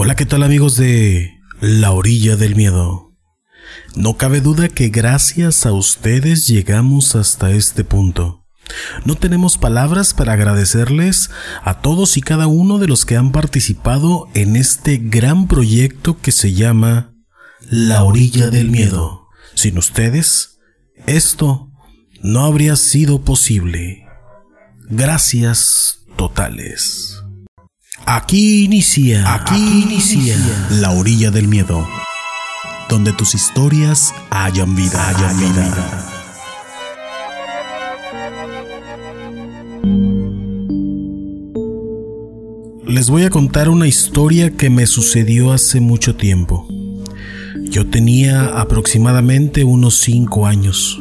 Hola, ¿qué tal amigos de La Orilla del Miedo? No cabe duda que gracias a ustedes llegamos hasta este punto. No tenemos palabras para agradecerles a todos y cada uno de los que han participado en este gran proyecto que se llama La Orilla del Miedo. Sin ustedes, esto no habría sido posible. Gracias totales. Aquí inicia, aquí inicia La Orilla del Miedo, donde tus historias hayan vida, hayan vida. Les voy a contar una historia que me sucedió hace mucho tiempo. Yo tenía aproximadamente unos 5 años.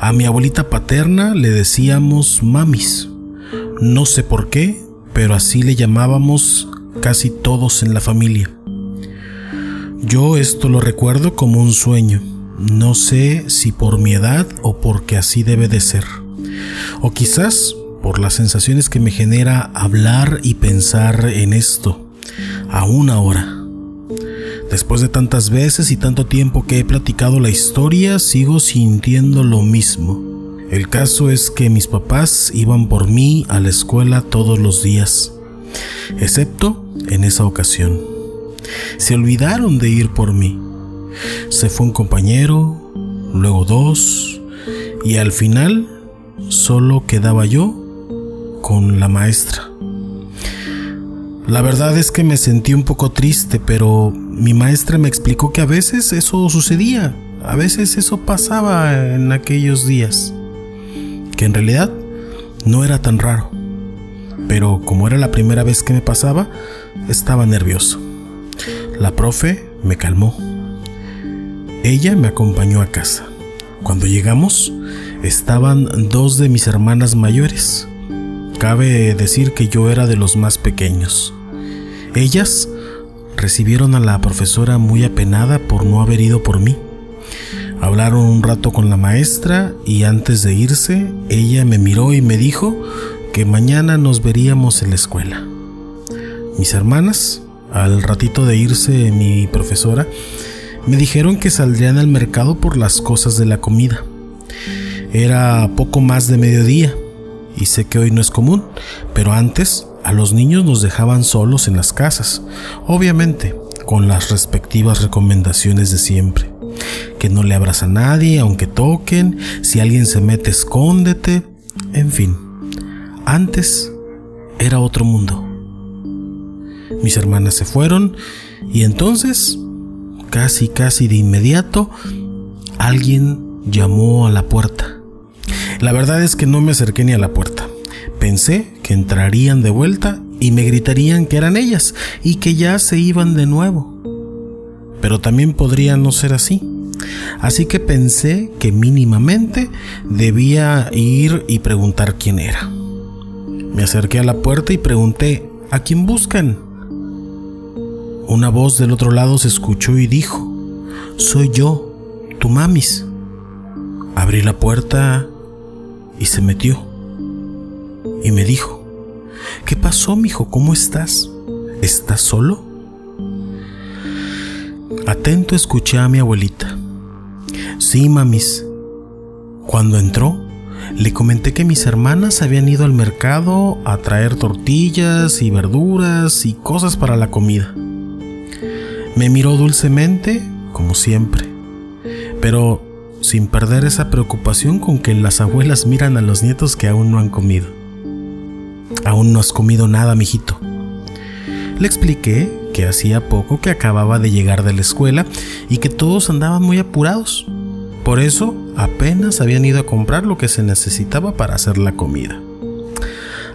A mi abuelita paterna le decíamos mamis. No sé por qué, pero así le llamábamos casi todos en la familia. Yo esto lo recuerdo como un sueño. No sé si por mi edad o porque así debe de ser. O quizás por las sensaciones que me genera hablar y pensar en esto, aún ahora. Después de tantas veces y tanto tiempo que he platicado la historia, sigo sintiendo lo mismo. El caso es que mis papás iban por mí a la escuela todos los días, excepto en esa ocasión. Se olvidaron de ir por mí. Se fue un compañero, luego dos, y al final solo quedaba yo con la maestra. La verdad es que me sentí un poco triste, pero mi maestra me explicó que a veces eso sucedía, a veces eso pasaba en aquellos días que en realidad no era tan raro. Pero como era la primera vez que me pasaba, estaba nervioso. La profe me calmó. Ella me acompañó a casa. Cuando llegamos, estaban dos de mis hermanas mayores. Cabe decir que yo era de los más pequeños. Ellas recibieron a la profesora muy apenada por no haber ido por mí. Hablaron un rato con la maestra y antes de irse, ella me miró y me dijo que mañana nos veríamos en la escuela. Mis hermanas, al ratito de irse mi profesora, me dijeron que saldrían al mercado por las cosas de la comida. Era poco más de mediodía y sé que hoy no es común, pero antes a los niños nos dejaban solos en las casas, obviamente con las respectivas recomendaciones de siempre que no le abras a nadie aunque toquen, si alguien se mete escóndete, en fin. Antes era otro mundo. Mis hermanas se fueron y entonces, casi casi de inmediato, alguien llamó a la puerta. La verdad es que no me acerqué ni a la puerta. Pensé que entrarían de vuelta y me gritarían que eran ellas y que ya se iban de nuevo. Pero también podría no ser así. Así que pensé que mínimamente debía ir y preguntar quién era. Me acerqué a la puerta y pregunté, ¿a quién buscan? Una voz del otro lado se escuchó y dijo, soy yo, tu mamis. Abrí la puerta y se metió. Y me dijo, ¿qué pasó, mijo? ¿Cómo estás? ¿Estás solo? Atento escuché a mi abuelita. Sí, mamis. Cuando entró, le comenté que mis hermanas habían ido al mercado a traer tortillas y verduras y cosas para la comida. Me miró dulcemente, como siempre, pero sin perder esa preocupación con que las abuelas miran a los nietos que aún no han comido. Aún no has comido nada, mijito. Le expliqué que hacía poco que acababa de llegar de la escuela y que todos andaban muy apurados. Por eso apenas habían ido a comprar lo que se necesitaba para hacer la comida.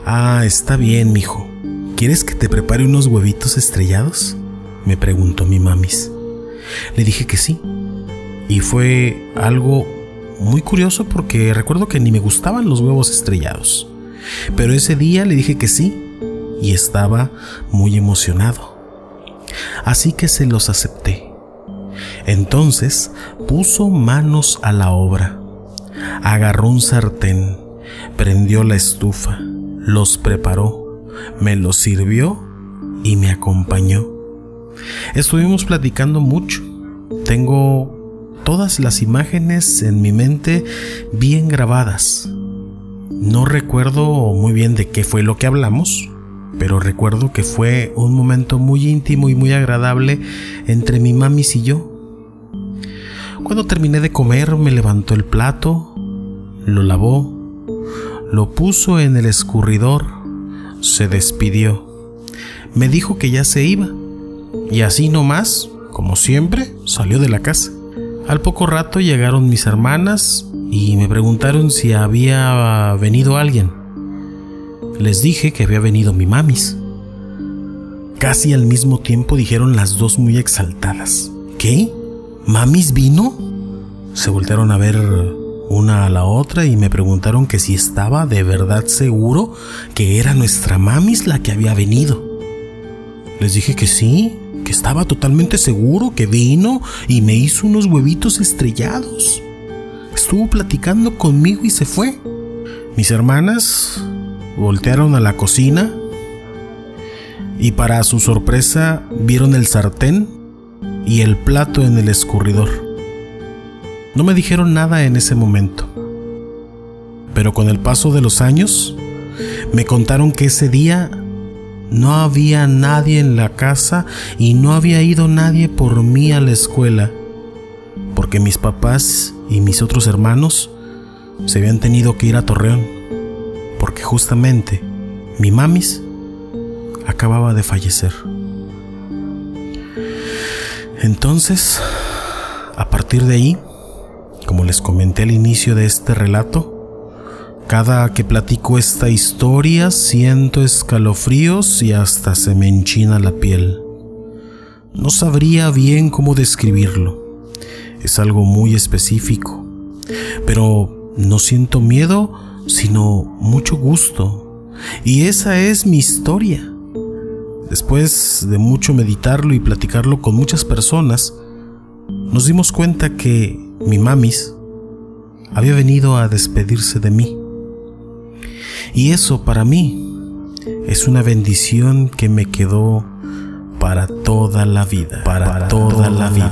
Ah, está bien, mijo. ¿Quieres que te prepare unos huevitos estrellados? me preguntó mi mamis. Le dije que sí. Y fue algo muy curioso porque recuerdo que ni me gustaban los huevos estrellados. Pero ese día le dije que sí y estaba muy emocionado. Así que se los acepté. Entonces puso manos a la obra, agarró un sartén, prendió la estufa, los preparó, me los sirvió y me acompañó. Estuvimos platicando mucho. Tengo todas las imágenes en mi mente bien grabadas. No recuerdo muy bien de qué fue lo que hablamos, pero recuerdo que fue un momento muy íntimo y muy agradable entre mi mamis y yo. Cuando terminé de comer me levantó el plato, lo lavó, lo puso en el escurridor, se despidió. Me dijo que ya se iba, y así nomás, como siempre, salió de la casa. Al poco rato llegaron mis hermanas y me preguntaron si había venido alguien. Les dije que había venido mi mamis. Casi al mismo tiempo dijeron las dos muy exaltadas. ¿Qué? ¿Mamis vino? Se voltearon a ver una a la otra y me preguntaron que si estaba de verdad seguro que era nuestra mamis la que había venido. Les dije que sí, que estaba totalmente seguro que vino y me hizo unos huevitos estrellados. Estuvo platicando conmigo y se fue. Mis hermanas voltearon a la cocina y para su sorpresa vieron el sartén y el plato en el escurridor. No me dijeron nada en ese momento, pero con el paso de los años me contaron que ese día no había nadie en la casa y no había ido nadie por mí a la escuela, porque mis papás y mis otros hermanos se habían tenido que ir a Torreón, porque justamente mi mamis acababa de fallecer. Entonces, a partir de ahí, como les comenté al inicio de este relato, cada que platico esta historia siento escalofríos y hasta se me enchina la piel. No sabría bien cómo describirlo. Es algo muy específico. Pero no siento miedo, sino mucho gusto. Y esa es mi historia. Después de mucho meditarlo y platicarlo con muchas personas, nos dimos cuenta que mi mamis había venido a despedirse de mí. Y eso para mí es una bendición que me quedó para toda la vida, para, toda, la vida.